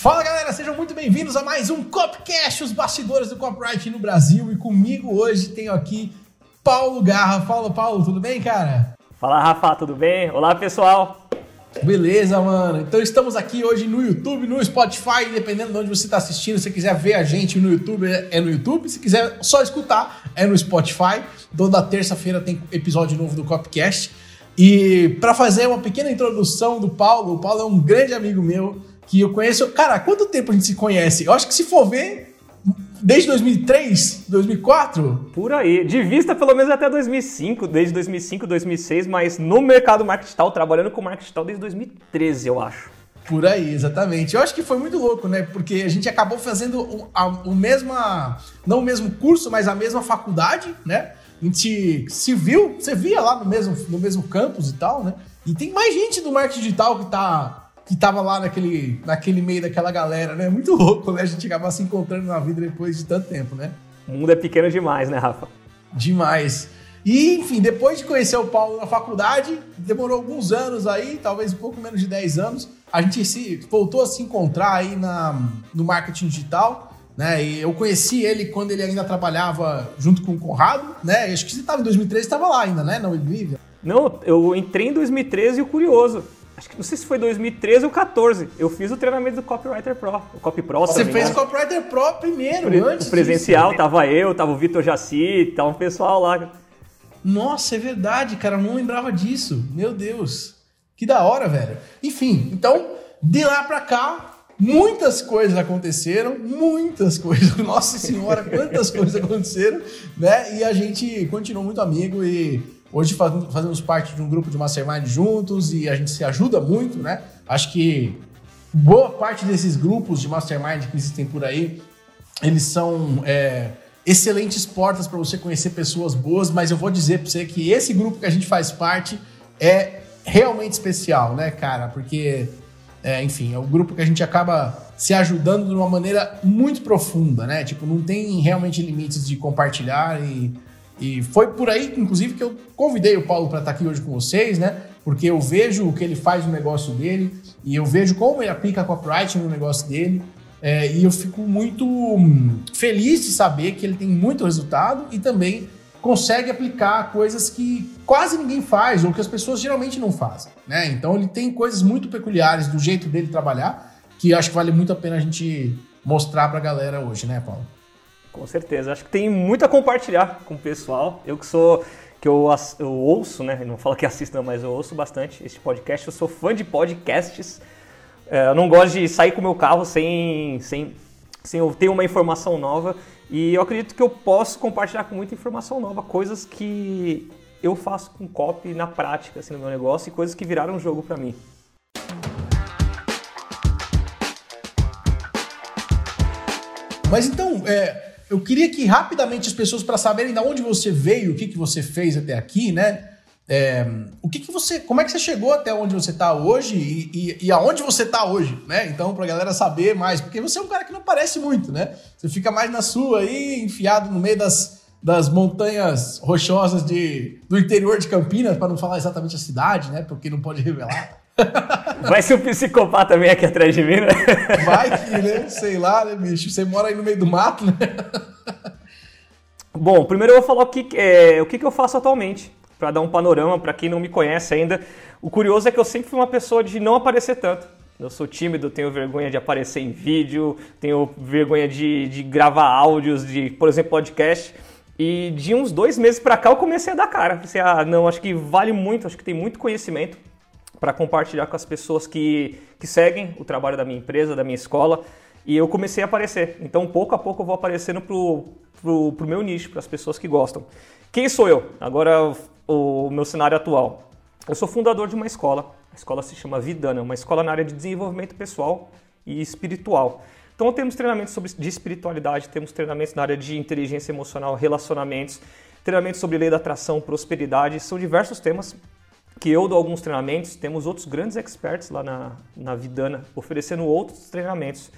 Fala galera, sejam muito bem-vindos a mais um Copcast, os bastidores do copyright no Brasil. E comigo hoje tenho aqui Paulo Garra. Fala, Paulo, tudo bem, cara? Fala, Rafa, tudo bem? Olá, pessoal. Beleza, mano. Então estamos aqui hoje no YouTube, no Spotify, dependendo de onde você está assistindo. Se quiser ver a gente no YouTube, é no YouTube. Se quiser só escutar, é no Spotify. Toda terça-feira tem episódio novo do Copcast. E para fazer uma pequena introdução do Paulo, o Paulo é um grande amigo meu que eu conheço. Cara, há quanto tempo a gente se conhece? Eu acho que se for ver, desde 2003, 2004? Por aí. De vista pelo menos até 2005, desde 2005, 2006, mas no mercado marketing digital, trabalhando com marketing digital desde 2013, eu acho. Por aí, exatamente. Eu acho que foi muito louco, né? Porque a gente acabou fazendo o, a, o mesma, não o mesmo curso, mas a mesma faculdade, né? A gente se viu, você via lá no mesmo, no mesmo campus e tal, né? E tem mais gente do marketing digital que tá que tava lá naquele, naquele meio daquela galera, né? Muito louco, né? A gente acabar se encontrando na vida depois de tanto tempo, né? O mundo é pequeno demais, né, Rafa? Demais. E, enfim, depois de conhecer o Paulo na faculdade, demorou alguns anos aí, talvez um pouco menos de 10 anos, a gente se voltou a se encontrar aí na, no marketing digital, né? E eu conheci ele quando ele ainda trabalhava junto com o Conrado, né? acho que você estava em 2013, estava lá ainda, né? Na Olivia. Não, eu entrei em 2013 e o curioso, acho que não sei se foi 2013 ou 14. Eu fiz o treinamento do Copywriter Pro, o Copy Pro. Você fez o Copywriter Pro primeiro, Pre antes. O presencial, disso. tava eu, tava o Vitor Jaci, tava um pessoal lá. Nossa, é verdade, cara, eu não lembrava disso. Meu Deus. Que da hora, velho. Enfim, então, de lá pra cá, muitas coisas aconteceram, muitas coisas. Nossa senhora, quantas coisas aconteceram, né? E a gente continuou muito amigo e Hoje fazemos parte de um grupo de mastermind juntos e a gente se ajuda muito, né? Acho que boa parte desses grupos de mastermind que existem por aí, eles são é, excelentes portas para você conhecer pessoas boas, mas eu vou dizer para você que esse grupo que a gente faz parte é realmente especial, né, cara? Porque, é, enfim, é um grupo que a gente acaba se ajudando de uma maneira muito profunda, né? Tipo, não tem realmente limites de compartilhar e e foi por aí, inclusive, que eu convidei o Paulo para estar tá aqui hoje com vocês, né? Porque eu vejo o que ele faz no negócio dele e eu vejo como ele aplica copyright no negócio dele. É, e eu fico muito hum, feliz de saber que ele tem muito resultado e também consegue aplicar coisas que quase ninguém faz ou que as pessoas geralmente não fazem, né? Então ele tem coisas muito peculiares do jeito dele trabalhar que acho que vale muito a pena a gente mostrar para a galera hoje, né, Paulo? Com certeza. Acho que tem muito a compartilhar com o pessoal. Eu que sou que eu, eu ouço, né? Não falo que assisto, mas eu ouço bastante este podcast. Eu sou fã de podcasts. É, eu não gosto de sair com o meu carro sem, sem, sem eu ter uma informação nova. E eu acredito que eu posso compartilhar com muita informação nova, coisas que eu faço com copy na prática, assim, no meu negócio, e coisas que viraram jogo para mim. Mas então, é, eu queria que rapidamente as pessoas, para saberem de onde você veio, o que, que você fez até aqui, né? É, o que, que você. Como é que você chegou até onde você está hoje e, e, e, aonde você está hoje, né? Então, para a galera saber mais, porque você é um cara que não parece muito, né? Você fica mais na sua aí, enfiado no meio das, das montanhas rochosas de, do interior de Campinas, para não falar exatamente a cidade, né? Porque não pode revelar. Vai ser um psicopata também aqui atrás de mim, né? Vai que, né? Sei lá, né, bicho? Você mora aí no meio do mato, né? Bom, primeiro eu vou falar o que, é, o que, que eu faço atualmente, para dar um panorama para quem não me conhece ainda. O curioso é que eu sempre fui uma pessoa de não aparecer tanto. Eu sou tímido, tenho vergonha de aparecer em vídeo, tenho vergonha de, de gravar áudios, de, por exemplo, podcast. E de uns dois meses para cá eu comecei a dar cara. Pensei, ah, não, acho que vale muito, acho que tem muito conhecimento para compartilhar com as pessoas que, que seguem o trabalho da minha empresa, da minha escola. E eu comecei a aparecer. Então, pouco a pouco, eu vou aparecendo pro, pro, pro meu nicho, para as pessoas que gostam. Quem sou eu? Agora, o, o meu cenário atual. Eu sou fundador de uma escola. A escola se chama Vidana, uma escola na área de desenvolvimento pessoal e espiritual. Então, temos treinamentos sobre, de espiritualidade, temos treinamentos na área de inteligência emocional, relacionamentos, treinamentos sobre lei da atração, prosperidade. São diversos temas que eu dou alguns treinamentos, temos outros grandes experts lá na, na Vidana oferecendo outros treinamentos.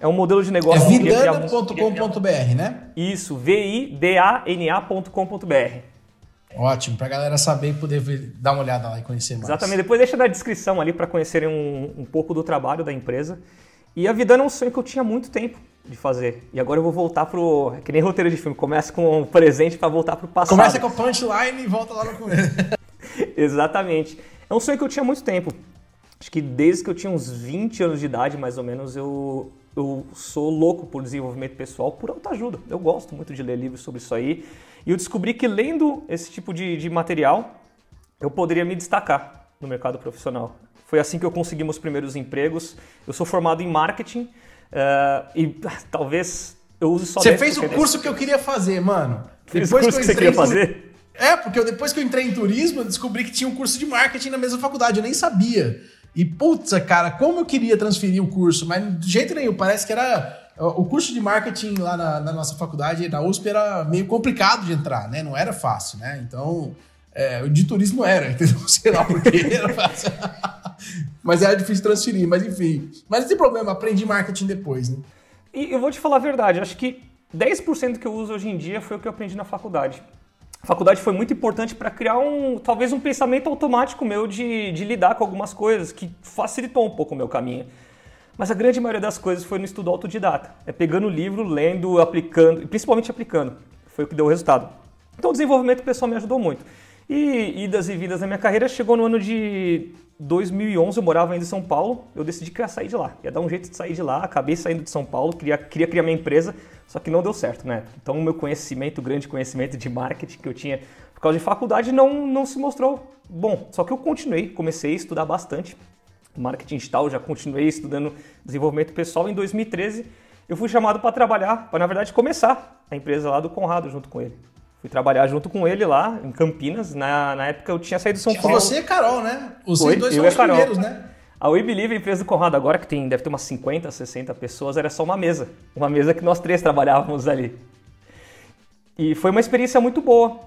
É um modelo de negócio... É vidana.com.br, né? Isso, V-I-D-A-N-A.com.br. Ótimo, para a galera saber e poder dar uma olhada lá e conhecer mais. Exatamente, depois deixa na descrição ali para conhecerem um, um pouco do trabalho da empresa. E a vida é um sonho que eu tinha muito tempo de fazer. E agora eu vou voltar pro. É que nem roteiro de filme, começa com um presente para voltar pro passado. Começa com o punchline e volta lá no começo. Exatamente. É um sonho que eu tinha muito tempo. Acho que desde que eu tinha uns 20 anos de idade, mais ou menos, eu, eu sou louco por desenvolvimento pessoal, por autoajuda. Eu gosto muito de ler livros sobre isso aí. E eu descobri que lendo esse tipo de, de material, eu poderia me destacar no mercado profissional. Foi assim que eu consegui meus primeiros empregos. Eu sou formado em marketing uh, e talvez eu use só Você fez o curso que eu queria fazer, mano. Fez depois o curso que, que você queria fazer? É, porque eu, depois que eu entrei em turismo, eu descobri que tinha um curso de marketing na mesma faculdade. Eu nem sabia. E, putz, cara, como eu queria transferir o curso, mas de jeito nenhum. Parece que era. O curso de marketing lá na, na nossa faculdade, na USP, era meio complicado de entrar, né? Não era fácil, né? Então, é, de turismo era, entendeu? Sei lá por quê. Era fácil. mas era difícil transferir, mas enfim. Mas não tem problema, aprendi marketing depois, né? E eu vou te falar a verdade, acho que 10% que eu uso hoje em dia foi o que eu aprendi na faculdade. A faculdade foi muito importante para criar um, talvez um pensamento automático meu de, de lidar com algumas coisas, que facilitou um pouco o meu caminho. Mas a grande maioria das coisas foi no estudo autodidata. É pegando o livro, lendo, aplicando, e principalmente aplicando. Foi o que deu o resultado. Então o desenvolvimento pessoal me ajudou muito. E idas e vindas na minha carreira chegou no ano de 2011, eu morava ainda em São Paulo, eu decidi que ia sair de lá. Ia dar um jeito de sair de lá, acabei saindo de São Paulo, queria, queria criar minha empresa, só que não deu certo, né? Então o meu conhecimento, o grande conhecimento de marketing que eu tinha por causa de faculdade não, não se mostrou bom. Só que eu continuei, comecei a estudar bastante marketing digital, já continuei estudando desenvolvimento pessoal. Em 2013 eu fui chamado para trabalhar, para na verdade começar a empresa lá do Conrado junto com ele. Fui trabalhar junto com ele lá, em Campinas. Na, na época eu tinha saído de São Paulo. Você e Carol, né? Os dois eu são os primeiros, né? A We Believe, a empresa do Conrado agora, que tem, deve ter umas 50, 60 pessoas, era só uma mesa. Uma mesa que nós três trabalhávamos ali. E foi uma experiência muito boa.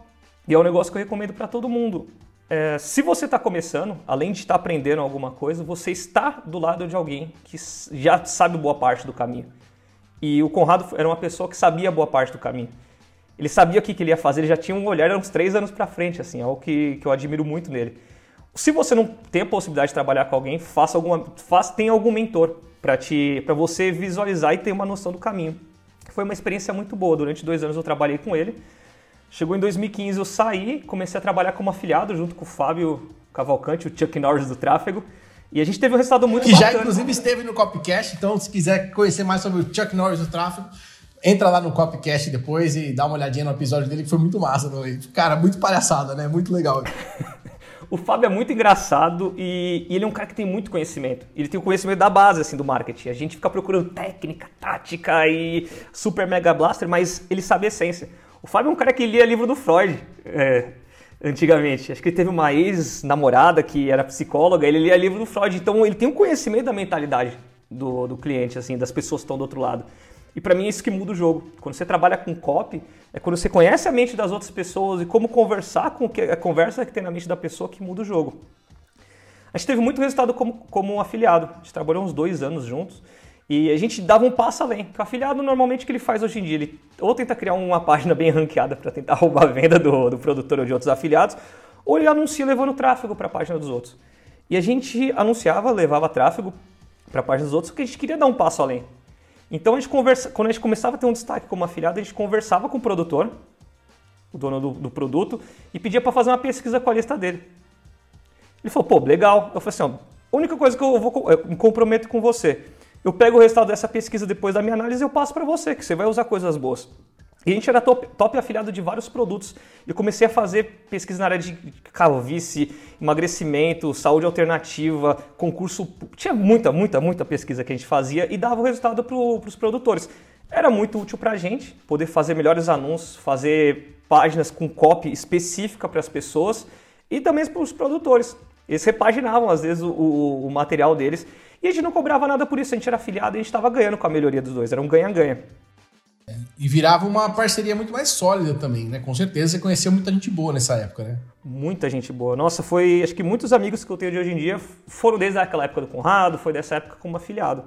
E é um negócio que eu recomendo para todo mundo. É, se você está começando, além de estar tá aprendendo alguma coisa, você está do lado de alguém que já sabe boa parte do caminho. E o Conrado era uma pessoa que sabia boa parte do caminho ele sabia o que, que ele ia fazer, ele já tinha um olhar uns três anos para frente, assim, é algo que, que eu admiro muito nele. Se você não tem a possibilidade de trabalhar com alguém, faça alguma, faça, tenha algum mentor para te, para você visualizar e ter uma noção do caminho. Foi uma experiência muito boa. Durante dois anos eu trabalhei com ele. Chegou em 2015 eu saí, comecei a trabalhar como afiliado junto com o Fábio Cavalcante, o Chuck Norris do tráfego. E a gente teve um resultado muito que bacana. já inclusive esteve no Copcast, então se quiser conhecer mais sobre o Chuck Norris do tráfego, Entra lá no Copcast depois e dá uma olhadinha no episódio dele, que foi muito massa. Cara, muito palhaçada, né? Muito legal. o Fábio é muito engraçado e, e, ele é um cara que tem muito conhecimento. Ele tem o conhecimento da base, assim, do marketing. A gente fica procurando técnica, tática e super mega blaster, mas ele sabe a essência. O Fábio é um cara que lia livro do Freud, é, antigamente. Acho que ele teve uma ex-namorada que era psicóloga, ele lia livro do Freud. Então ele tem um conhecimento da mentalidade do, do cliente, assim, das pessoas que estão do outro lado. E para mim é isso que muda o jogo. Quando você trabalha com copy, é quando você conhece a mente das outras pessoas e como conversar com a conversa que tem na mente da pessoa que muda o jogo. A gente teve muito resultado como, como um afiliado. A gente trabalhou uns dois anos juntos e a gente dava um passo além. O afiliado, normalmente, o que ele faz hoje em dia? Ele ou tenta criar uma página bem ranqueada para tentar roubar a venda do, do produtor ou de outros afiliados, ou ele anuncia levando tráfego para a página dos outros. E a gente anunciava, levava tráfego para a página dos outros, porque a gente queria dar um passo além. Então, a gente conversa, quando a gente começava a ter um destaque como afiliado, a gente conversava com o produtor, o dono do, do produto, e pedia para fazer uma pesquisa com a lista dele. Ele falou, pô, legal. Eu falei assim, ó, a única coisa que eu vou eu me comprometo com você, eu pego o resultado dessa pesquisa depois da minha análise e eu passo para você, que você vai usar coisas boas. E a gente era top, top afiliado de vários produtos. Eu comecei a fazer pesquisa na área de calvície, emagrecimento, saúde alternativa, concurso. Tinha muita, muita, muita pesquisa que a gente fazia e dava o resultado para os produtores. Era muito útil para a gente poder fazer melhores anúncios, fazer páginas com copy específica para as pessoas e também para os produtores. Eles repaginavam, às vezes, o, o, o material deles e a gente não cobrava nada por isso. A gente era afiliado e a gente estava ganhando com a melhoria dos dois. Era um ganha-ganha. E virava uma parceria muito mais sólida também, né? Com certeza você conheceu muita gente boa nessa época, né? Muita gente boa. Nossa, foi. Acho que muitos amigos que eu tenho de hoje em dia foram desde aquela época do Conrado, foi dessa época como afiliado.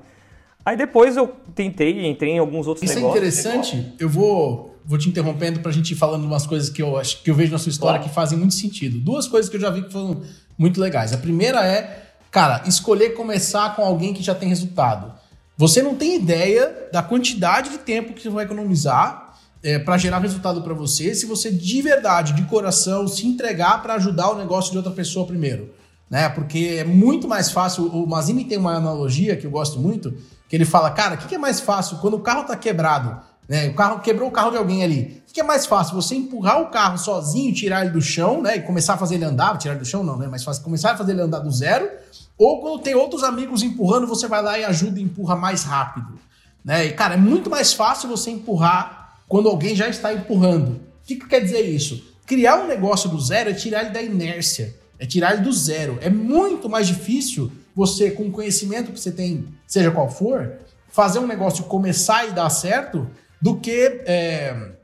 Aí depois eu tentei, entrei em alguns outros Isso é negócios. Isso é interessante. Eu vou, vou te interrompendo pra gente ir falando umas coisas que eu acho que eu vejo na sua história claro. que fazem muito sentido. Duas coisas que eu já vi que foram muito legais. A primeira é, cara, escolher começar com alguém que já tem resultado. Você não tem ideia da quantidade de tempo que você vai economizar é, para gerar resultado para você se você de verdade, de coração, se entregar para ajudar o negócio de outra pessoa primeiro. Né? Porque é muito mais fácil. O Mazini tem uma analogia que eu gosto muito, que ele fala, cara, o que, que é mais fácil quando o carro está quebrado? Né? O carro quebrou o carro de alguém ali. Que é mais fácil? Você empurrar o carro sozinho, tirar ele do chão, né? E começar a fazer ele andar, tirar ele do chão não, né? Fácil começar a fazer ele andar do zero. Ou quando tem outros amigos empurrando, você vai lá e ajuda e empurra mais rápido. Né? E, cara, é muito mais fácil você empurrar quando alguém já está empurrando. O que, que quer dizer isso? Criar um negócio do zero é tirar ele da inércia, é tirar ele do zero. É muito mais difícil você, com o conhecimento que você tem, seja qual for, fazer um negócio começar e dar certo do que é,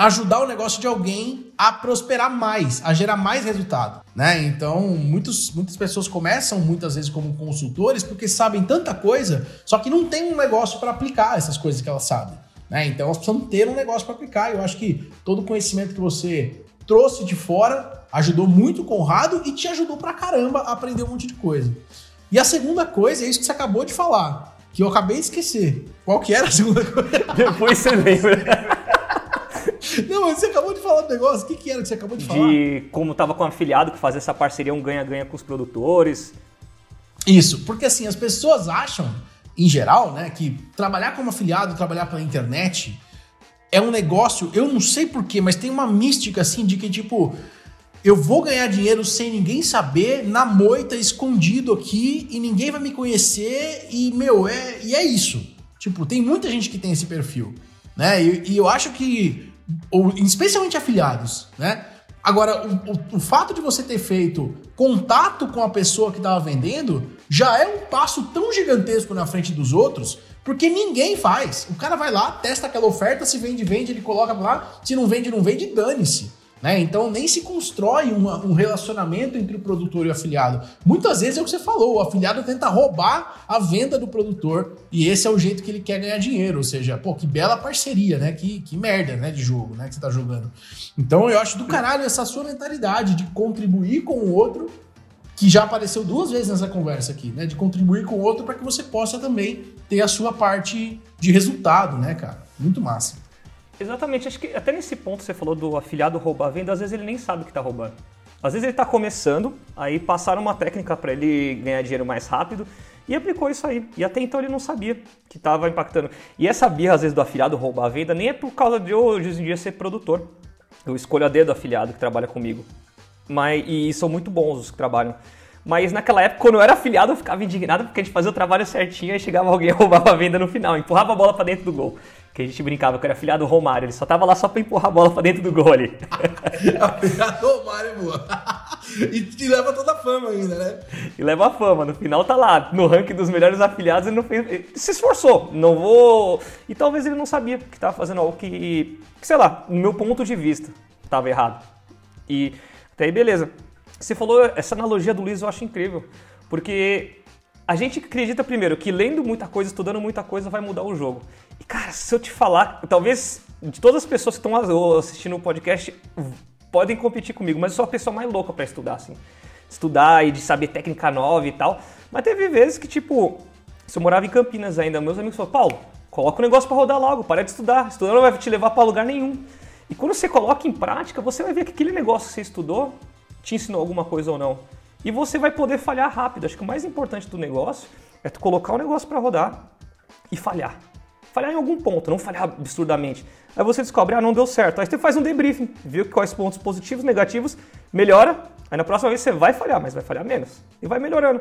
ajudar o negócio de alguém a prosperar mais, a gerar mais resultado, né? Então, muitos, muitas pessoas começam muitas vezes como consultores porque sabem tanta coisa, só que não tem um negócio para aplicar essas coisas que elas sabem, né? Então, elas precisam ter um negócio para aplicar. Eu acho que todo o conhecimento que você trouxe de fora ajudou muito o Conrado e te ajudou pra caramba a aprender um monte de coisa. E a segunda coisa é isso que você acabou de falar que eu acabei de esquecer. Qual que era a segunda coisa? Depois você lembra. Não, mas você acabou de falar do negócio. O que, que era que você acabou de, de falar? De como tava com o afiliado, que fazia essa parceria um ganha-ganha com os produtores. Isso, porque assim, as pessoas acham, em geral, né, que trabalhar como afiliado, trabalhar pela internet é um negócio, eu não sei porquê, mas tem uma mística assim de que, tipo, eu vou ganhar dinheiro sem ninguém saber, na moita, escondido aqui, e ninguém vai me conhecer, e, meu, é, e é isso. Tipo, tem muita gente que tem esse perfil, né? E, e eu acho que, ou, especialmente afiliados, né? Agora, o, o, o, fato de você ter feito contato com a pessoa que estava vendendo já é um passo tão gigantesco na frente dos outros, porque ninguém faz. O cara vai lá, testa aquela oferta, se vende, vende, ele coloca lá, se não vende, não vende, dane-se. Né? Então nem se constrói uma, um relacionamento entre o produtor e o afiliado. Muitas vezes é o que você falou, o afiliado tenta roubar a venda do produtor e esse é o jeito que ele quer ganhar dinheiro. Ou seja, pô, que bela parceria, né? Que, que merda, né? De jogo, né? Que você tá jogando. Então eu acho do caralho essa sua mentalidade de contribuir com o outro, que já apareceu duas vezes nessa conversa aqui, né? De contribuir com o outro para que você possa também ter a sua parte de resultado, né, cara? Muito massa. Exatamente, acho que até nesse ponto você falou do afiliado roubar a venda, às vezes ele nem sabe que está roubando. Às vezes ele está começando, aí passaram uma técnica para ele ganhar dinheiro mais rápido e aplicou isso aí. E até então ele não sabia que estava impactando. E essa birra, às vezes, do afiliado roubar a venda nem é por causa de hoje em dia, ser produtor. Eu escolho a dedo do afiliado que trabalha comigo. Mas, e são muito bons os que trabalham. Mas naquela época, quando eu era afiliado, eu ficava indignado porque a gente fazia o trabalho certinho e chegava alguém e roubava a venda no final, empurrava a bola para dentro do gol que a gente brincava que era afiliado Romário, ele só tava lá só pra empurrar a bola pra dentro do gol ali. afiliado Romário, boa. E, e, leva toda a fama ainda, né? E leva a fama, no final tá lá, no ranking dos melhores afiliados, ele não fez. Ele se esforçou, não vou. E talvez ele não sabia que tava fazendo algo que, que sei lá, no meu ponto de vista, tava errado. E até aí, beleza. Você falou essa analogia do Luiz, eu acho incrível. Porque a gente acredita primeiro que lendo muita coisa, estudando muita coisa, vai mudar o jogo. Cara, se eu te falar, talvez de todas as pessoas que estão assistindo o podcast podem competir comigo, mas eu sou a pessoa mais louca para estudar, assim. Estudar e de saber técnica nova e tal. Mas teve vezes que, tipo, se eu morava em Campinas ainda, meus amigos falaram, Paulo, coloca o negócio para rodar logo, para de estudar. Estudar não vai te levar para lugar nenhum. E quando você coloca em prática, você vai ver que aquele negócio que você estudou te ensinou alguma coisa ou não. E você vai poder falhar rápido. Acho que o mais importante do negócio é tu colocar o negócio para rodar e falhar. Falhar em algum ponto, não falhar absurdamente. Aí você descobre, ah, não deu certo. Aí você faz um debriefing, viu quais pontos positivos, negativos, melhora. Aí na próxima vez você vai falhar, mas vai falhar menos. E vai melhorando.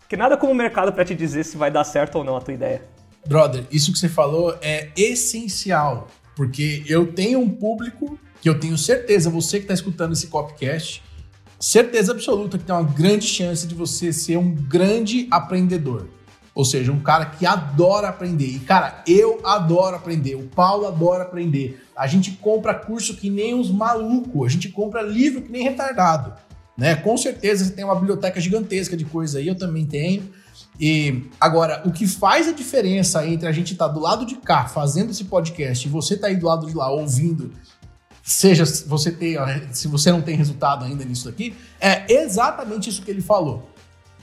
Porque nada como o mercado para te dizer se vai dar certo ou não a tua ideia. Brother, isso que você falou é essencial. Porque eu tenho um público que eu tenho certeza, você que está escutando esse copcast, certeza absoluta que tem uma grande chance de você ser um grande aprendedor. Ou seja, um cara que adora aprender. E, cara, eu adoro aprender. O Paulo adora aprender. A gente compra curso que nem uns malucos. A gente compra livro que nem retardado. Né? Com certeza você tem uma biblioteca gigantesca de coisa aí, eu também tenho. E agora, o que faz a diferença entre a gente estar tá do lado de cá fazendo esse podcast e você tá aí do lado de lá ouvindo seja você ter, se você não tem resultado ainda nisso aqui, é exatamente isso que ele falou.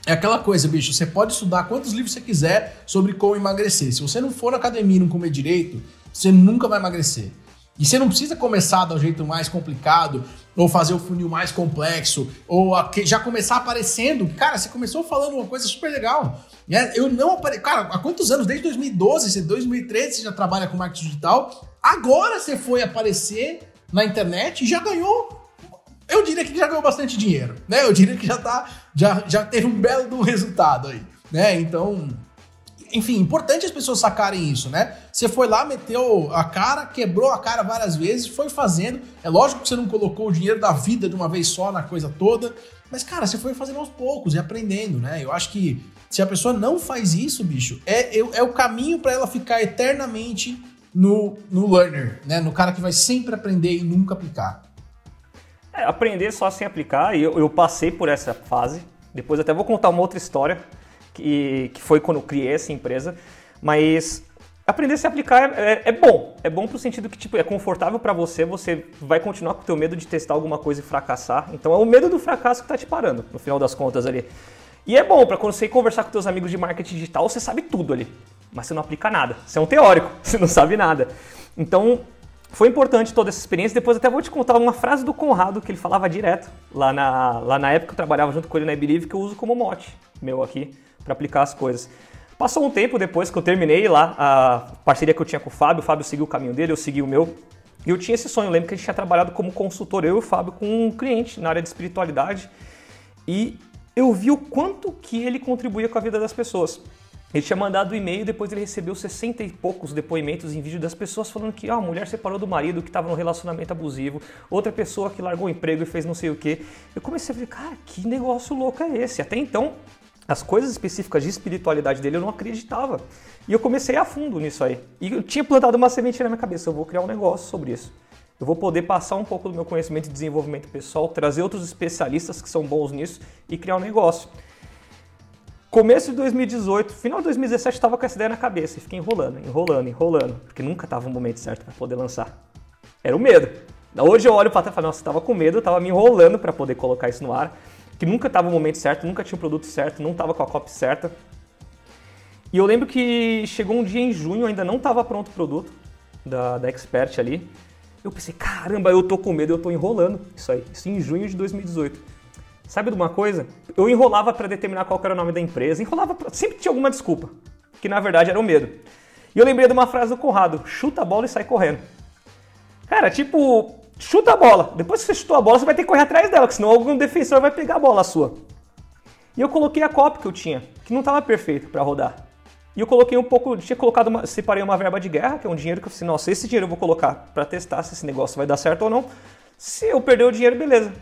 É aquela coisa, bicho. Você pode estudar quantos livros você quiser sobre como emagrecer. Se você não for na academia e não comer direito, você nunca vai emagrecer. E você não precisa começar do jeito mais complicado, ou fazer o funil mais complexo, ou já começar aparecendo. Cara, você começou falando uma coisa super legal. Né? Eu não apareci. Cara, há quantos anos? Desde 2012, 2013 você já trabalha com marketing digital. Agora você foi aparecer na internet e já ganhou. Eu diria que já ganhou bastante dinheiro, né? Eu diria que já tá, já, já teve um belo do resultado aí, né? Então, enfim, importante as pessoas sacarem isso, né? Você foi lá, meteu a cara, quebrou a cara várias vezes, foi fazendo. É lógico que você não colocou o dinheiro da vida de uma vez só na coisa toda, mas, cara, você foi fazendo aos poucos e aprendendo, né? Eu acho que se a pessoa não faz isso, bicho, é, é, é o caminho para ela ficar eternamente no, no learner, né? No cara que vai sempre aprender e nunca aplicar. É, aprender só sem aplicar, e eu, eu passei por essa fase. Depois até vou contar uma outra história que, que foi quando eu criei essa empresa. Mas aprender a se aplicar é, é, bom. É bom pro sentido que tipo, é confortável para você, você vai continuar com o teu medo de testar alguma coisa e fracassar. Então é o medo do fracasso que tá te parando, no final das contas ali. E é bom para quando você ir conversar com teus amigos de marketing digital, você sabe tudo ali, mas você não aplica nada. Você é um teórico, você não sabe nada. Então, foi importante toda essa experiência. Depois até vou te contar uma frase do Conrado que ele falava direto lá na, lá na época que eu trabalhava junto com ele na Believe, que eu uso como mote meu aqui para aplicar as coisas. Passou um tempo depois que eu terminei lá a parceria que eu tinha com o Fábio, o Fábio seguiu o caminho dele, eu segui o meu. E eu tinha esse sonho, eu lembro que a gente tinha trabalhado como consultor, eu e o Fábio, com um cliente na área de espiritualidade. E eu vi o quanto que ele contribuía com a vida das pessoas. Ele tinha mandado um e-mail, depois ele recebeu 60 e poucos depoimentos em vídeo das pessoas falando que ah, a mulher separou do marido que estava num relacionamento abusivo, outra pessoa que largou o emprego e fez não sei o que. Eu comecei a ver, cara, que negócio louco é esse? Até então, as coisas específicas de espiritualidade dele eu não acreditava. E eu comecei a fundo nisso aí. E eu tinha plantado uma semente na minha cabeça, eu vou criar um negócio sobre isso. Eu vou poder passar um pouco do meu conhecimento de desenvolvimento pessoal, trazer outros especialistas que são bons nisso e criar um negócio. Começo de 2018, final de 2017, estava com essa ideia na cabeça e fiquei enrolando, enrolando, enrolando, porque nunca estava o momento certo para poder lançar. Era o medo. Hoje eu olho para trás e falo, nossa, estava com medo, estava me enrolando para poder colocar isso no ar, que nunca estava o momento certo, nunca tinha o produto certo, não estava com a copy certa. E eu lembro que chegou um dia em junho, ainda não estava pronto o produto da, da Expert ali, eu pensei, caramba, eu tô com medo, eu tô enrolando isso aí. Isso em junho de 2018. Sabe de uma coisa? Eu enrolava para determinar qual era o nome da empresa, enrolava, pra... sempre tinha alguma desculpa, que na verdade era o medo. E eu lembrei de uma frase do Conrado: chuta a bola e sai correndo. Cara, tipo, chuta a bola. Depois que você chutou a bola, você vai ter que correr atrás dela, senão algum defensor vai pegar a bola sua. E eu coloquei a copy que eu tinha, que não estava perfeito para rodar. E eu coloquei um pouco, tinha colocado, uma, separei uma verba de guerra, que é um dinheiro que eu falei, nossa, esse dinheiro eu vou colocar para testar se esse negócio vai dar certo ou não. Se eu perder o dinheiro, beleza.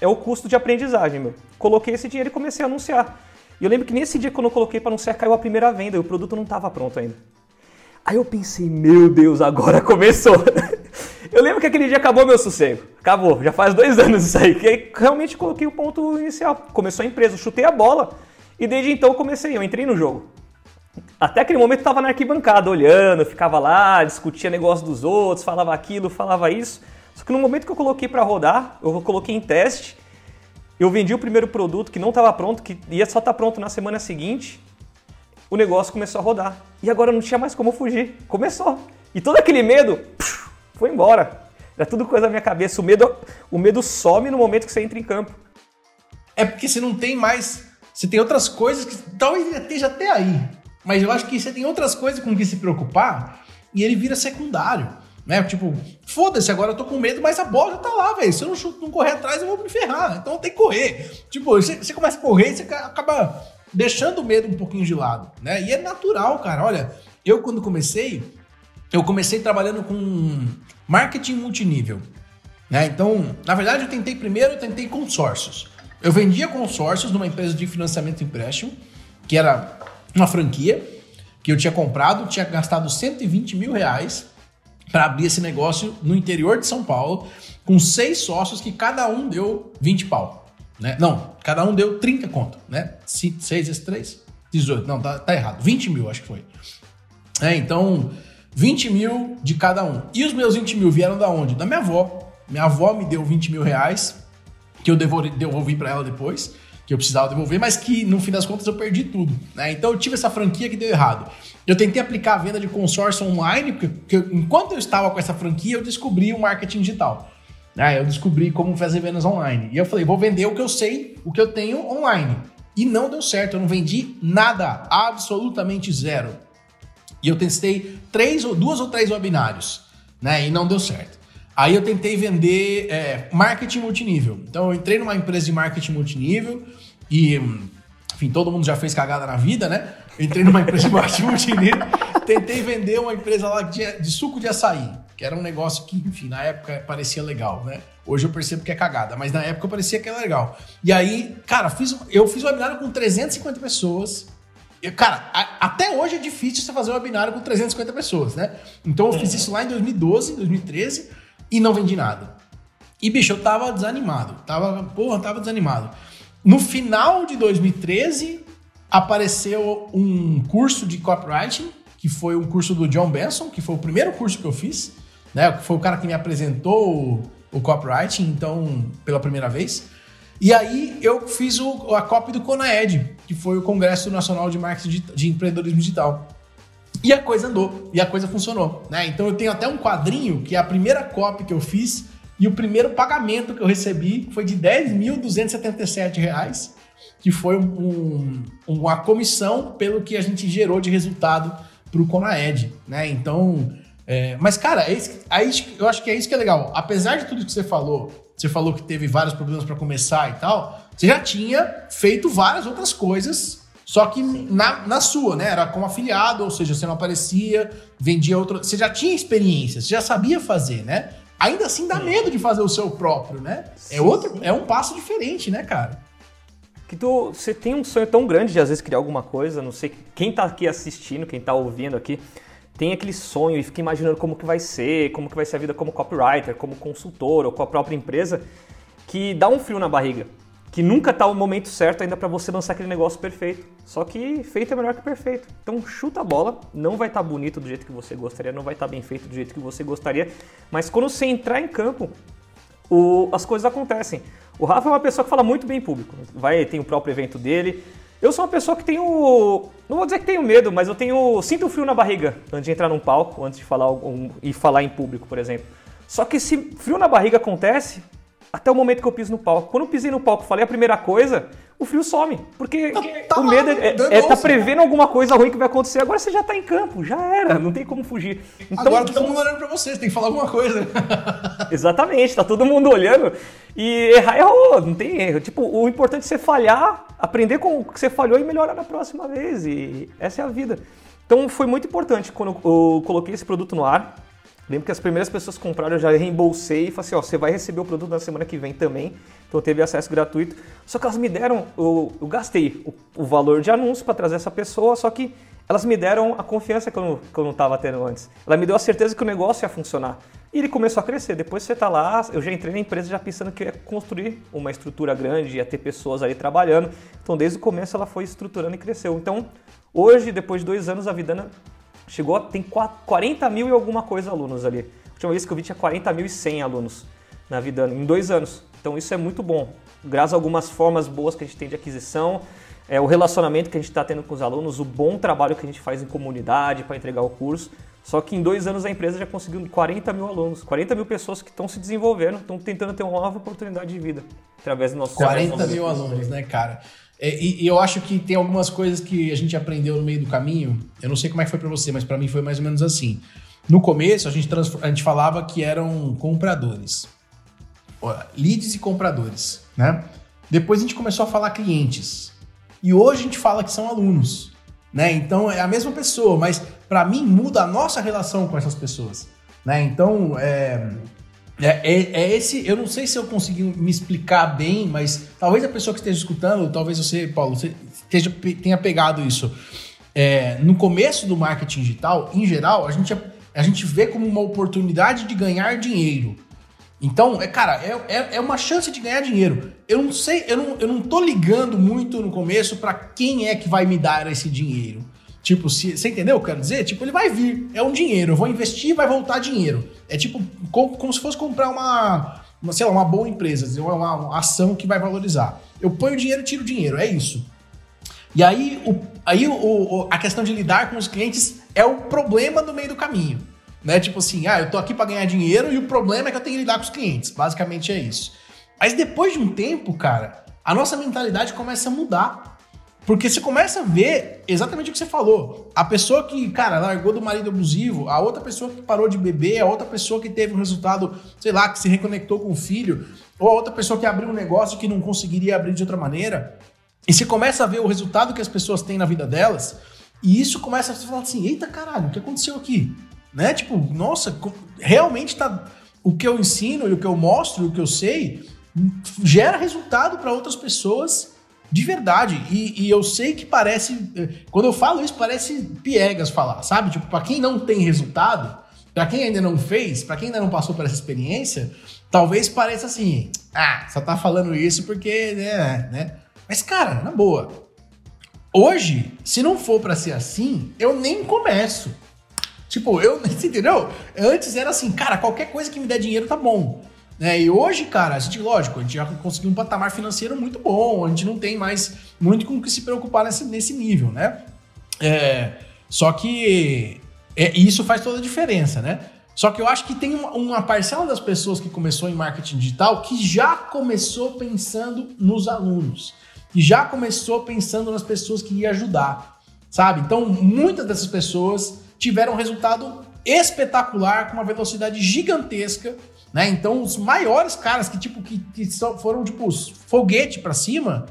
É o custo de aprendizagem, meu. Coloquei esse dinheiro e comecei a anunciar. E eu lembro que nesse dia quando eu coloquei para anunciar, caiu a primeira venda e o produto não estava pronto ainda. Aí eu pensei, meu Deus, agora começou. eu lembro que aquele dia acabou meu sossego. Acabou, já faz dois anos isso aí. Que realmente coloquei o ponto inicial. Começou a empresa, chutei a bola e desde então comecei, eu entrei no jogo. Até aquele momento eu estava na arquibancada olhando, ficava lá, discutia negócio dos outros, falava aquilo, falava isso. Só que no momento que eu coloquei para rodar, eu coloquei em teste, eu vendi o primeiro produto que não estava pronto, que ia só estar tá pronto na semana seguinte, o negócio começou a rodar. E agora não tinha mais como fugir. Começou. E todo aquele medo foi embora. Era tudo coisa da minha cabeça. O medo, o medo some no momento que você entra em campo. É porque você não tem mais. Você tem outras coisas que talvez esteja até aí. Mas eu acho que você tem outras coisas com que se preocupar e ele vira secundário. Né? Tipo, foda-se, agora eu tô com medo, mas a bola já tá lá, velho. Se eu não, chuto, não correr atrás, eu vou me ferrar. Então tem que correr. Tipo, você, começa a correr e você acaba deixando o medo um pouquinho de lado, né? E é natural, cara. Olha, eu quando comecei, eu comecei trabalhando com marketing multinível. Né? Então, na verdade, eu tentei primeiro, eu tentei consórcios. Eu vendia consórcios numa empresa de financiamento e empréstimo, que era uma franquia que eu tinha comprado, tinha gastado 120 mil reais para abrir esse negócio no interior de São Paulo, com seis sócios que cada um deu 20 pau. Né? Não, cada um deu 30 conto, né? 6 vezes 3, 18. Não, tá, tá, errado. 20 mil, acho que foi. É, então, 20 mil de cada um. E os meus 20 mil vieram da onde? Da minha avó. Minha avó me deu 20 mil reais, que eu devolvi, para ela depois que eu precisava devolver, mas que no fim das contas eu perdi tudo. Né? Então eu tive essa franquia que deu errado. Eu tentei aplicar a venda de consórcio online, porque, porque enquanto eu estava com essa franquia, eu descobri o marketing digital. Né? Eu descobri como fazer vendas online. E eu falei, vou vender o que eu sei, o que eu tenho online. E não deu certo, eu não vendi nada, absolutamente zero. E eu testei três ou duas ou três webinários, né? E não deu certo. Aí eu tentei vender é, marketing multinível. Então eu entrei numa empresa de marketing multinível e, enfim, todo mundo já fez cagada na vida, né? Eu entrei numa empresa de marketing multinível, tentei vender uma empresa lá de, de suco de açaí, que era um negócio que, enfim, na época parecia legal, né? Hoje eu percebo que é cagada, mas na época parecia que era legal. E aí, cara, fiz, eu fiz um webinário com 350 pessoas. Eu, cara, a, até hoje é difícil você fazer um webinário com 350 pessoas, né? Então eu fiz isso lá em 2012, 2013 e não vendi nada. E, bicho, eu tava desanimado. Tava, porra, tava desanimado. No final de 2013, apareceu um curso de copywriting, que foi um curso do John Benson, que foi o primeiro curso que eu fiz, né? Foi o cara que me apresentou o, o copywriting, então, pela primeira vez. E aí eu fiz o, a copy do CONAED, que foi o Congresso Nacional de Marketing de, de Empreendedorismo Digital. E a coisa andou, e a coisa funcionou, né? Então eu tenho até um quadrinho que é a primeira copy que eu fiz e o primeiro pagamento que eu recebi foi de R$ 10.277, que foi um, uma comissão pelo que a gente gerou de resultado para o Conaed, né? Então, é, mas cara, é isso, é isso, eu acho que é isso que é legal. Apesar de tudo que você falou, você falou que teve vários problemas para começar e tal, você já tinha feito várias outras coisas só que na, na sua, né? Era como afiliado, ou seja, você não aparecia, vendia outro. Você já tinha experiência, você já sabia fazer, né? Ainda assim dá Sim. medo de fazer o seu próprio, né? É Sim. É outro, é um passo diferente, né, cara? Que tu, você tem um sonho tão grande de às vezes criar alguma coisa, não sei quem tá aqui assistindo, quem tá ouvindo aqui, tem aquele sonho e fica imaginando como que vai ser, como que vai ser a vida como copywriter, como consultor ou com a própria empresa, que dá um frio na barriga que nunca tá o momento certo ainda para você lançar aquele negócio perfeito. Só que feito é melhor que perfeito. Então chuta a bola, não vai estar tá bonito do jeito que você gostaria, não vai estar tá bem feito do jeito que você gostaria, mas quando você entrar em campo, o, as coisas acontecem. O Rafa é uma pessoa que fala muito bem em público, vai tem o próprio evento dele. Eu sou uma pessoa que tenho, não vou dizer que tenho medo, mas eu tenho sinto frio na barriga antes de entrar num palco, antes de falar um, e falar em público, por exemplo. Só que se frio na barriga acontece, até o momento que eu piso no palco. Quando eu pisei no palco falei a primeira coisa, o frio some. Porque tá, tá o medo é, é, é tá prevendo alguma coisa ruim que vai acontecer. Agora você já tá em campo, já era, não tem como fugir. Então, Agora todo mundo olhando pra você, você tem que falar alguma coisa. Exatamente, tá todo mundo olhando. E errar errou, não tem erro. Tipo, o importante é você falhar, aprender com o que você falhou e melhorar na próxima vez. E essa é a vida. Então foi muito importante quando eu coloquei esse produto no ar. Lembro que as primeiras pessoas que compraram eu já reembolsei e falei assim, ó, você vai receber o produto na semana que vem também. Então teve acesso gratuito. Só que elas me deram, eu, eu gastei o, o, valor de anúncio para trazer essa pessoa, só que elas me deram a confiança que eu, não, que eu não tava tendo antes. Ela me deu a certeza que o negócio ia funcionar. E ele começou a crescer. Depois você tá lá, eu já entrei na empresa já pensando que ia construir uma estrutura grande, ia ter pessoas ali trabalhando. Então desde o começo ela foi estruturando e cresceu. Então hoje, depois de dois anos, a Vidana Chegou, tem 40 mil e alguma coisa alunos ali. A última vez que eu vi tinha 40 mil e 100 alunos na vida em dois anos. Então isso é muito bom. Graças a algumas formas boas que a gente tem de aquisição, é, o relacionamento que a gente está tendo com os alunos, o bom trabalho que a gente faz em comunidade para entregar o curso. Só que em dois anos a empresa já conseguiu 40 mil alunos, 40 mil pessoas que estão se desenvolvendo, estão tentando ter uma nova oportunidade de vida através do nosso 40 mil alunos, né, cara? É, e, e, eu acho que tem algumas coisas que a gente aprendeu no meio do caminho. Eu não sei como é que foi para você, mas para mim foi mais ou menos assim. No começo, a gente, a gente falava que eram compradores. Leads e compradores, né? Depois a gente começou a falar clientes. E hoje a gente fala que são alunos, né? Então é a mesma pessoa, mas para mim muda a nossa relação com essas pessoas, né? Então, é, é, é, é, esse, eu não sei se eu consegui me explicar bem, mas talvez a pessoa que esteja escutando, talvez você, Paulo, você esteja, tenha pegado isso. É, no começo do marketing digital, em geral, a gente, a gente vê como uma oportunidade de ganhar dinheiro. Então, é, cara, é, é, é uma chance de ganhar dinheiro. Eu não sei, eu não, eu não tô ligando muito no começo para quem é que vai me dar esse dinheiro. Tipo, se, você entendeu o que eu quero dizer? Tipo, ele vai vir, é um dinheiro, eu vou investir vai voltar dinheiro. É tipo como, como se fosse comprar uma, uma, sei lá, uma boa empresa, uma, uma ação que vai valorizar. Eu ponho dinheiro e tiro dinheiro, é isso. E aí, o, aí o, o, a questão de lidar com os clientes é o problema do meio do caminho. Né? Tipo assim, ah, eu tô aqui para ganhar dinheiro e o problema é que eu tenho que lidar com os clientes. Basicamente é isso. Mas depois de um tempo, cara, a nossa mentalidade começa a mudar. Porque você começa a ver exatamente o que você falou. A pessoa que, cara, largou do marido abusivo, a outra pessoa que parou de beber, a outra pessoa que teve um resultado, sei lá, que se reconectou com o filho, ou a outra pessoa que abriu um negócio que não conseguiria abrir de outra maneira. E você começa a ver o resultado que as pessoas têm na vida delas, e isso começa a falar assim: eita caralho, o que aconteceu aqui? Né? Tipo, nossa, realmente tá. O que eu ensino e o que eu mostro, o que eu sei, gera resultado para outras pessoas de verdade. E, e, eu sei que parece. Eh, quando eu falo isso, parece piegas falar, sabe? Tipo, para quem não tem resultado, para quem ainda não fez, para quem ainda não passou por essa experiência, talvez pareça assim: ah, só tá falando isso porque, né? né? Mas, cara, na boa. Hoje, se não for para ser assim, eu nem começo. Tipo, eu, entendeu? Antes era assim, cara, qualquer coisa que me der dinheiro tá bom. Né? E hoje, cara, a gente, lógico, a gente já conseguiu um patamar financeiro muito bom, a gente não tem mais muito com o que se preocupar nesse, nesse nível, né? É, só que é, isso faz toda a diferença, né? Só que eu acho que tem uma, uma, parcela das pessoas que começou em marketing digital que já começou pensando nos alunos, que já começou pensando nas pessoas que ia ajudar, sabe? Então, muitas dessas pessoas tiveram um resultado espetacular, com uma velocidade gigantesca né? Então, os maiores caras que, tipo, que, que foram, tipo, foguete para cima,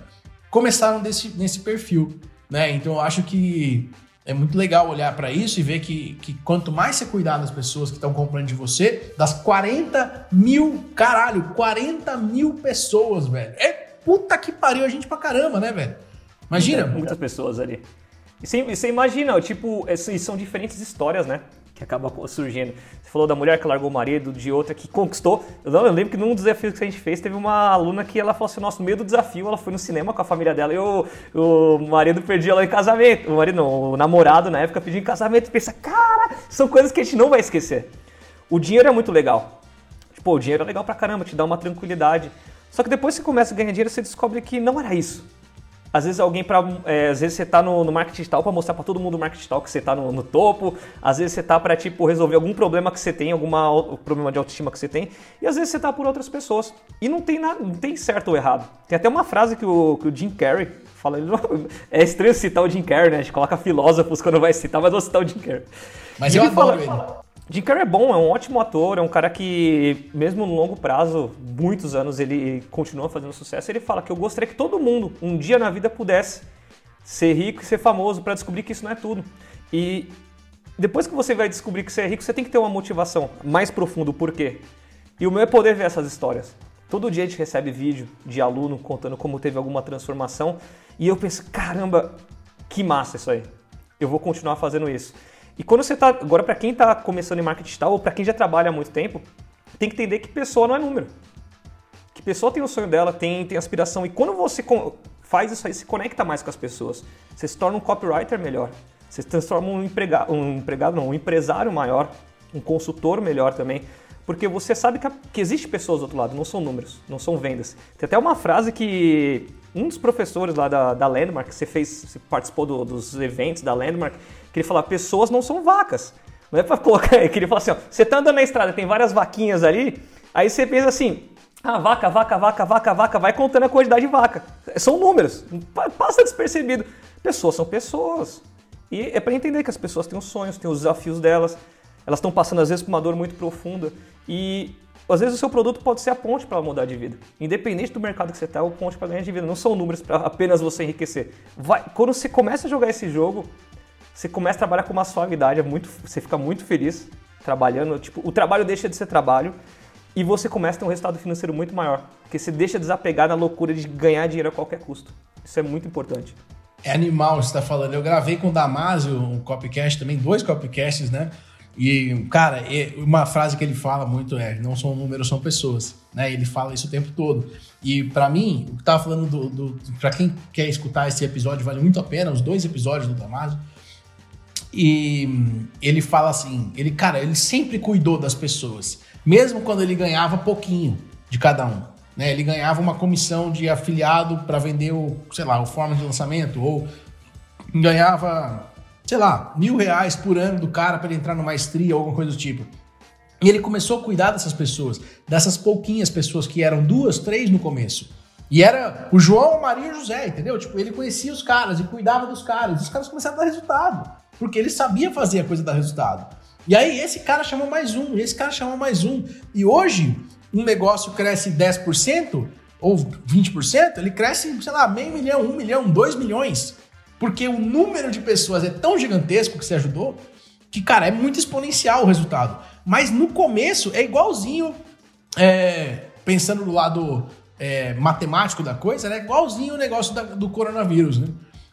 começaram desse, nesse perfil, né? Então, eu acho que é muito legal olhar para isso e ver que, que quanto mais você cuidar das pessoas que estão comprando de você, das 40 mil, caralho, 40 mil pessoas, velho. É puta que pariu a gente pra caramba, né, velho? Imagina. Muitas, muitas pessoas ali. E você, você imagina, tipo, são diferentes histórias, né? Que acaba surgindo. Você falou da mulher que largou o marido, de outra que conquistou. Eu, não, eu lembro que num dos desafios que a gente fez, teve uma aluna que ela falou assim: nosso meio do desafio, ela foi no cinema com a família dela e o, o marido pediu ela em casamento. O marido não, o namorado na época pediu em casamento. Pensa, cara, são coisas que a gente não vai esquecer. O dinheiro é muito legal. Tipo, o dinheiro é legal pra caramba, te dá uma tranquilidade. Só que depois que você começa a ganhar dinheiro, você descobre que não era isso. Às vezes alguém para, é, às vezes você tá no, no marketing digital para mostrar para todo mundo o marketing digital que você tá no, no topo. Às vezes você tá para tipo resolver algum problema que você tem, alguma problema de autoestima que você tem. E às vezes você tá por outras pessoas. E não tem nada, não tem certo ou errado. Tem até uma frase que o, que o Jim Carrey fala, é estranho citar o Jim Carrey, né? A gente coloca filósofos quando vai citar, mas vou citar o Jim Carrey. Mas eu adoro ele. Jim Carrey é bom, é um ótimo ator, é um cara que, mesmo no longo prazo, muitos anos, ele continua fazendo sucesso. Ele fala que eu gostaria que todo mundo, um dia na vida, pudesse ser rico e ser famoso para descobrir que isso não é tudo. E depois que você vai descobrir que você é rico, você tem que ter uma motivação mais profunda, o porquê. E o meu é poder ver essas histórias. Todo dia a gente recebe vídeo de aluno contando como teve alguma transformação e eu penso, caramba, que massa isso aí. Eu vou continuar fazendo isso. E quando você está. Agora, para quem está começando em marketing digital, ou para quem já trabalha há muito tempo, tem que entender que pessoa não é número. Que pessoa tem o sonho dela, tem, tem aspiração. E quando você faz isso aí, se conecta mais com as pessoas. Você se torna um copywriter melhor. Você se transforma um empregado, um empregado não, um empresário maior, um consultor melhor também. Porque você sabe que, que existe pessoas do outro lado, não são números, não são vendas. Tem até uma frase que um dos professores lá da, da Landmark, você fez, você participou do, dos eventos da Landmark, que ele fala, pessoas não são vacas. Não é pra colocar, que ele fala assim, ó, você tá andando na estrada, tem várias vaquinhas ali, aí você pensa assim, ah, vaca, vaca, vaca, vaca, vaca, vai contando a quantidade de vaca. São números, passa despercebido. Pessoas são pessoas. E é para entender que as pessoas têm os sonhos, têm os desafios delas, elas estão passando às vezes por uma dor muito profunda e às vezes o seu produto pode ser a ponte para mudar de vida. Independente do mercado que você está, é o ponte para ganhar de vida. Não são números para apenas você enriquecer. Vai, quando você começa a jogar esse jogo, você começa a trabalhar com uma suavidade, é muito, você fica muito feliz trabalhando. Tipo, o trabalho deixa de ser trabalho e você começa a ter um resultado financeiro muito maior. Porque você deixa de desapegar da loucura de ganhar dinheiro a qualquer custo. Isso é muito importante. É animal você está falando. Eu gravei com o Damásio um copycast também, dois copycasts, né? E, cara, uma frase que ele fala muito é: não são números, são pessoas. Né? Ele fala isso o tempo todo. E para mim, o que tava falando do. do para quem quer escutar esse episódio, vale muito a pena, os dois episódios do Damaso. E ele fala assim: ele, cara, ele sempre cuidou das pessoas, mesmo quando ele ganhava pouquinho. de cada um. Né? Ele ganhava uma comissão de afiliado para vender o, sei lá, o forma de lançamento, ou ganhava, sei lá, mil reais por ano do cara para ele entrar no maestria ou alguma coisa do tipo. E ele começou a cuidar dessas pessoas, dessas pouquinhas pessoas que eram duas, três no começo. E era o João, a Maria e o José, entendeu? Tipo, ele conhecia os caras e cuidava dos caras. E os caras começaram a dar resultado. Porque ele sabia fazer a coisa dar resultado. E aí esse cara chamou mais um, esse cara chamou mais um. E hoje, um negócio cresce 10% ou 20%, ele cresce, sei lá, meio milhão, um milhão, dois milhões. Porque o número de pessoas é tão gigantesco que você ajudou que, cara, é muito exponencial o resultado. Mas no começo é igualzinho, é, pensando do lado é, matemático da coisa, né? Igualzinho o negócio da, do coronavírus, né?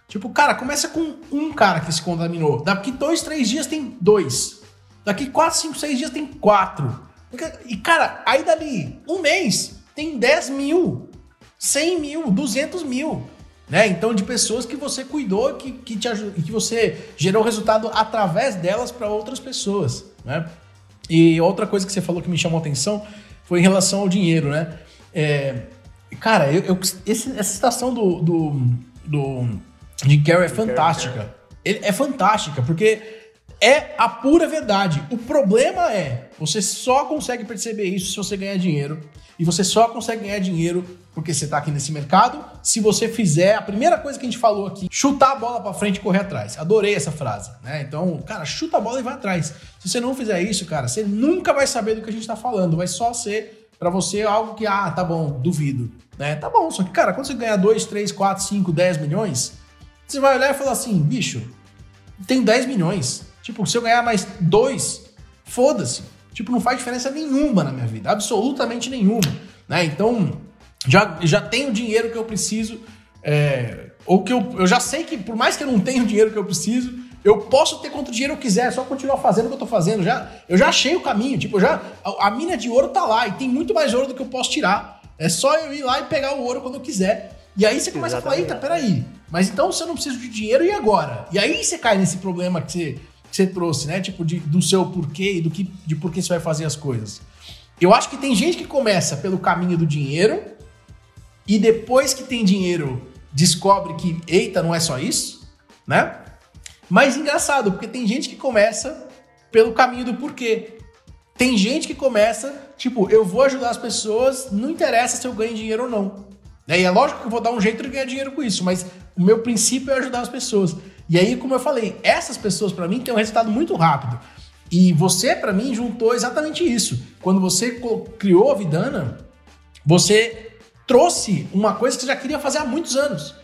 Tipo, cara, começa com um cara que se contaminou. Daqui dois, três dias tem dois. Daqui quatro, cinco, seis dias tem quatro. E, cara, aí dali um mês tem 10 mil, 100 mil, 200 mil. Né? Então, de pessoas que você cuidou que, que, te, que você gerou resultado através delas para outras pessoas. Né? E outra coisa que você falou que me chamou atenção foi em relação ao dinheiro, né? É, cara, eu, eu esse, essa citação do, do, do de Gary é fantástica. Ele é fantástica, porque é a pura verdade. O problema é, você só consegue perceber isso se você ganhar dinheiro. E você só consegue ganhar dinheiro porque você está aqui nesse mercado. Se você fizer a primeira coisa que a gente falou aqui, chutar a bola para frente e correr atrás. Adorei essa frase, né? Então, cara, chuta a bola e vai atrás. Se você não fizer isso, cara, você nunca vai saber do que a gente está falando. Vai só ser para você algo que, ah, tá bom, duvido. Né? Tá bom, só que, cara, quando você ganhar 2, 3, 4, 5, 10 milhões, você vai olhar e falar assim, bicho, tem 10 milhões. Tipo, se eu ganhar mais 2, foda-se. Tipo, não faz diferença nenhuma na minha vida, absolutamente nenhuma. Né? Então, já, já tenho o dinheiro que eu preciso, é, ou que eu, eu já sei que, por mais que eu não tenha o dinheiro que eu preciso, eu posso ter quanto dinheiro eu quiser, é só continuar fazendo o que eu tô fazendo. Já, eu já achei o caminho, tipo, já a, a mina de ouro tá lá e tem muito mais ouro do que eu posso tirar. É só eu ir lá e pegar o ouro quando eu quiser. E aí você começa Exatamente. a falar, eita, peraí, mas então você não precisa de dinheiro e agora? E aí você cai nesse problema que você que você trouxe, né? Tipo, de, do seu porquê e do que, de por que você vai fazer as coisas. Eu acho que tem gente que começa pelo caminho do dinheiro e depois que tem dinheiro descobre que, eita, não é só isso, né? Mas engraçado, porque tem gente que começa pelo caminho do porquê. Tem gente que começa, tipo, eu vou ajudar as pessoas, não interessa se eu ganho dinheiro ou não. Né? E é lógico que eu vou dar um jeito de ganhar dinheiro com isso, mas o meu princípio é ajudar as pessoas. E aí, como eu falei, essas pessoas para mim têm um resultado muito rápido. E você, para mim, juntou exatamente isso. Quando você criou a Vidana, você trouxe uma coisa que você já queria fazer há muitos anos,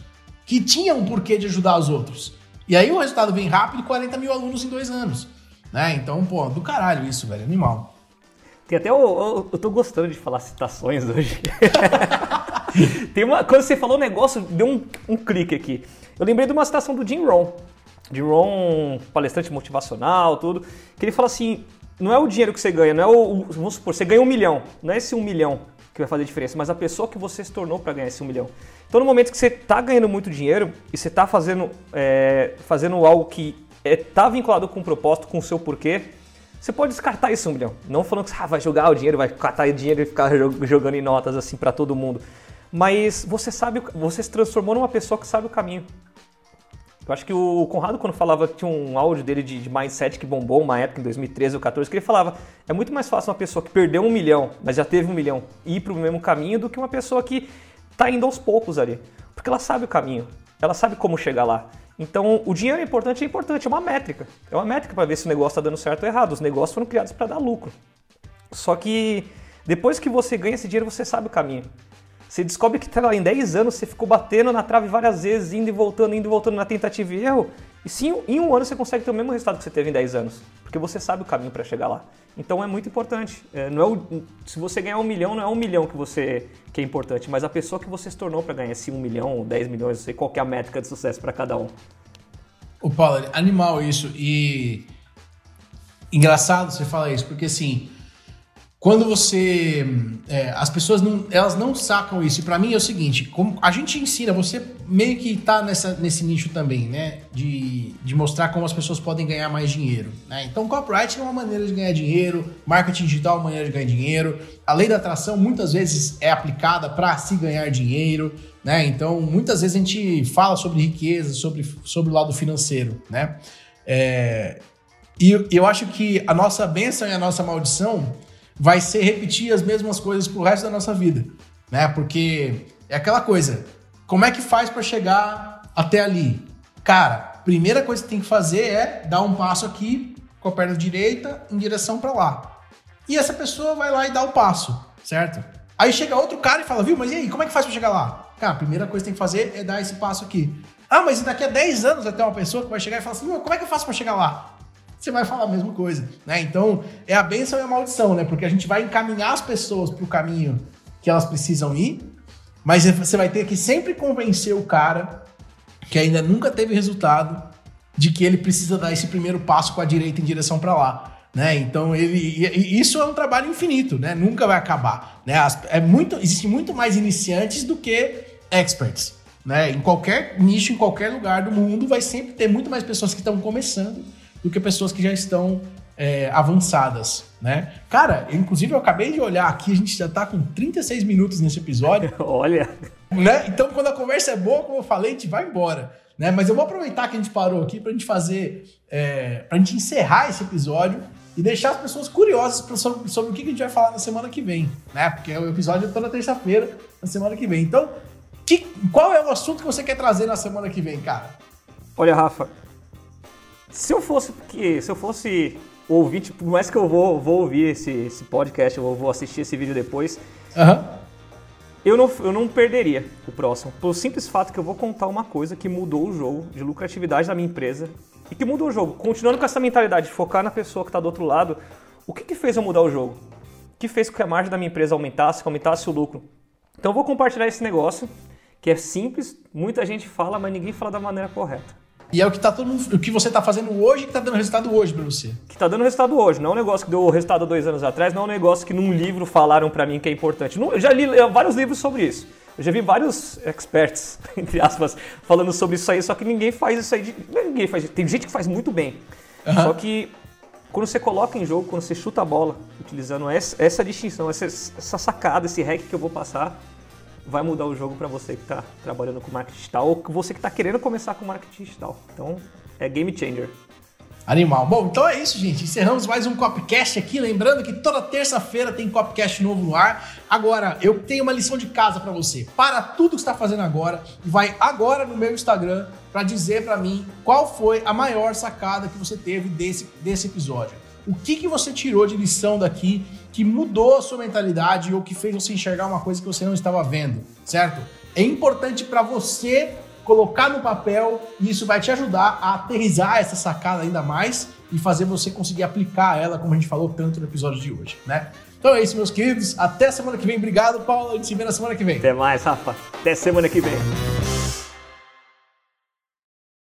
que tinha um porquê de ajudar os outros. E aí o resultado vem rápido, 40 mil alunos em dois anos. Né? Então, pô, do caralho isso, velho, animal. Tem até, eu, eu, eu tô gostando de falar citações hoje. Tem uma, quando você falou o negócio, deu um, um clique aqui. Eu lembrei de uma citação do Jim Rohn. Jim Rohn, palestrante motivacional, tudo, que ele fala assim, não é o dinheiro que você ganha, não é o, vamos supor, você ganha um milhão, não é esse um milhão que vai fazer diferença, mas a pessoa que você se tornou para ganhar esse um milhão. Então, no momento que você está ganhando muito dinheiro e você está fazendo, é, fazendo algo que está é, vinculado com o propósito, com o seu porquê, você pode descartar esse um milhão. Não falando que ah, vai jogar o dinheiro, vai catar o dinheiro e ficar jogando em notas assim para todo mundo mas você sabe, você se transformou numa pessoa que sabe o caminho. Eu acho que o Conrado, quando falava, tinha um áudio dele de, de mindset que bombou uma época, em 2013 ou 2014, que ele falava: é muito mais fácil uma pessoa que perdeu um milhão, mas já teve um milhão, ir para o mesmo caminho do que uma pessoa que está indo aos poucos ali. Porque ela sabe o caminho, ela sabe como chegar lá. Então, o dinheiro é importante, é importante, é uma métrica. É uma métrica para ver se o negócio está dando certo ou errado. Os negócios foram criados para dar lucro. Só que depois que você ganha esse dinheiro, você sabe o caminho. Você descobre que tá lá, em 10 anos você ficou batendo na trave várias vezes, indo e voltando, indo e voltando na tentativa e erro. E sim, em um ano você consegue ter o mesmo resultado que você teve em 10 anos, porque você sabe o caminho para chegar lá. Então é muito importante. É, não é o, se você ganhar um milhão, não é um milhão que você que é importante, mas a pessoa que você se tornou para ganhar esse um milhão ou 10 milhões, não sei qual é a métrica de sucesso para cada um. O Paulo, animal isso. E engraçado você falar isso, porque assim, quando você. É, as pessoas não, elas não sacam isso. E para mim é o seguinte: como a gente ensina, você meio que tá nessa, nesse nicho também, né? De, de mostrar como as pessoas podem ganhar mais dinheiro. Né? Então, copyright é uma maneira de ganhar dinheiro, marketing digital é uma maneira de ganhar dinheiro. A lei da atração muitas vezes é aplicada para se ganhar dinheiro. Né? Então, muitas vezes a gente fala sobre riqueza, sobre, sobre o lado financeiro. Né? É, e eu acho que a nossa bênção e a nossa maldição vai ser repetir as mesmas coisas pro resto da nossa vida, né? Porque é aquela coisa, como é que faz para chegar até ali? Cara, primeira coisa que tem que fazer é dar um passo aqui com a perna direita em direção para lá. E essa pessoa vai lá e dá o passo, certo? Aí chega outro cara e fala, viu, mas e aí, como é que faz para chegar lá? Cara, a primeira coisa que tem que fazer é dar esse passo aqui. Ah, mas daqui a 10 anos vai ter uma pessoa que vai chegar e falar assim, como é que eu faço para chegar lá? Você vai falar a mesma coisa, né? Então, é a bênção e a maldição, né? Porque a gente vai encaminhar as pessoas para o caminho que elas precisam ir, mas você vai ter que sempre convencer o cara que ainda nunca teve resultado de que ele precisa dar esse primeiro passo com a direita em direção para lá. Né? Então ele isso é um trabalho infinito, né? Nunca vai acabar, né? É muito existe muito mais iniciantes do que experts, né? Em qualquer nicho, em qualquer lugar do mundo, vai sempre ter muito mais pessoas que estão começando do que pessoas que já estão é, avançadas, né? Cara, inclusive eu acabei de olhar aqui, a gente já tá com 36 minutos nesse episódio. Olha! Né? Então, quando a conversa é boa, como eu falei, a gente vai embora. Né? Mas eu vou aproveitar que a gente parou aqui pra gente fazer, é, pra gente encerrar esse episódio e deixar as pessoas curiosas sobre, sobre o que a gente vai falar na semana que vem, né? Porque o episódio é toda terça-feira, na semana que vem. Então, que, qual é o assunto que você quer trazer na semana que vem, cara? Olha, Rafa, se eu fosse, se eu fosse ouvinte, por mais que eu vou, vou ouvir esse, esse podcast, eu vou assistir esse vídeo depois, uhum. eu, não, eu não perderia o próximo. Pelo simples fato que eu vou contar uma coisa que mudou o jogo de lucratividade da minha empresa e que mudou o jogo. Continuando com essa mentalidade de focar na pessoa que está do outro lado, o que, que fez eu mudar o jogo? O que fez com que a margem da minha empresa aumentasse, que aumentasse o lucro? Então eu vou compartilhar esse negócio, que é simples, muita gente fala, mas ninguém fala da maneira correta. E é o que tá todo mundo, o que você está fazendo hoje que tá dando resultado hoje para você. Que tá dando resultado hoje, não é um negócio que deu resultado dois anos atrás, não é um negócio que num livro falaram para mim que é importante. eu já li vários livros sobre isso. Eu já vi vários experts, entre aspas, falando sobre isso aí, só que ninguém faz isso aí. De, é ninguém faz, tem gente que faz muito bem. Uhum. Só que quando você coloca em jogo, quando você chuta a bola, utilizando essa, essa distinção, essa, essa sacada, esse hack que eu vou passar, vai mudar o jogo para você que está trabalhando com marketing digital ou você que está querendo começar com marketing digital. Então, é game changer. Animal. Bom, então é isso, gente. Encerramos mais um Copcast aqui. Lembrando que toda terça-feira tem Copcast novo no ar. Agora, eu tenho uma lição de casa para você. Para tudo que está fazendo agora e vai agora no meu Instagram para dizer para mim qual foi a maior sacada que você teve desse, desse episódio. O que, que você tirou de lição daqui que mudou a sua mentalidade ou que fez você enxergar uma coisa que você não estava vendo, certo? É importante para você colocar no papel e isso vai te ajudar a aterrizar essa sacada ainda mais e fazer você conseguir aplicar ela, como a gente falou tanto no episódio de hoje, né? Então é isso, meus queridos. Até semana que vem. Obrigado, Paulo. A gente se vê na semana que vem. Até mais, Rafa. Até semana que vem.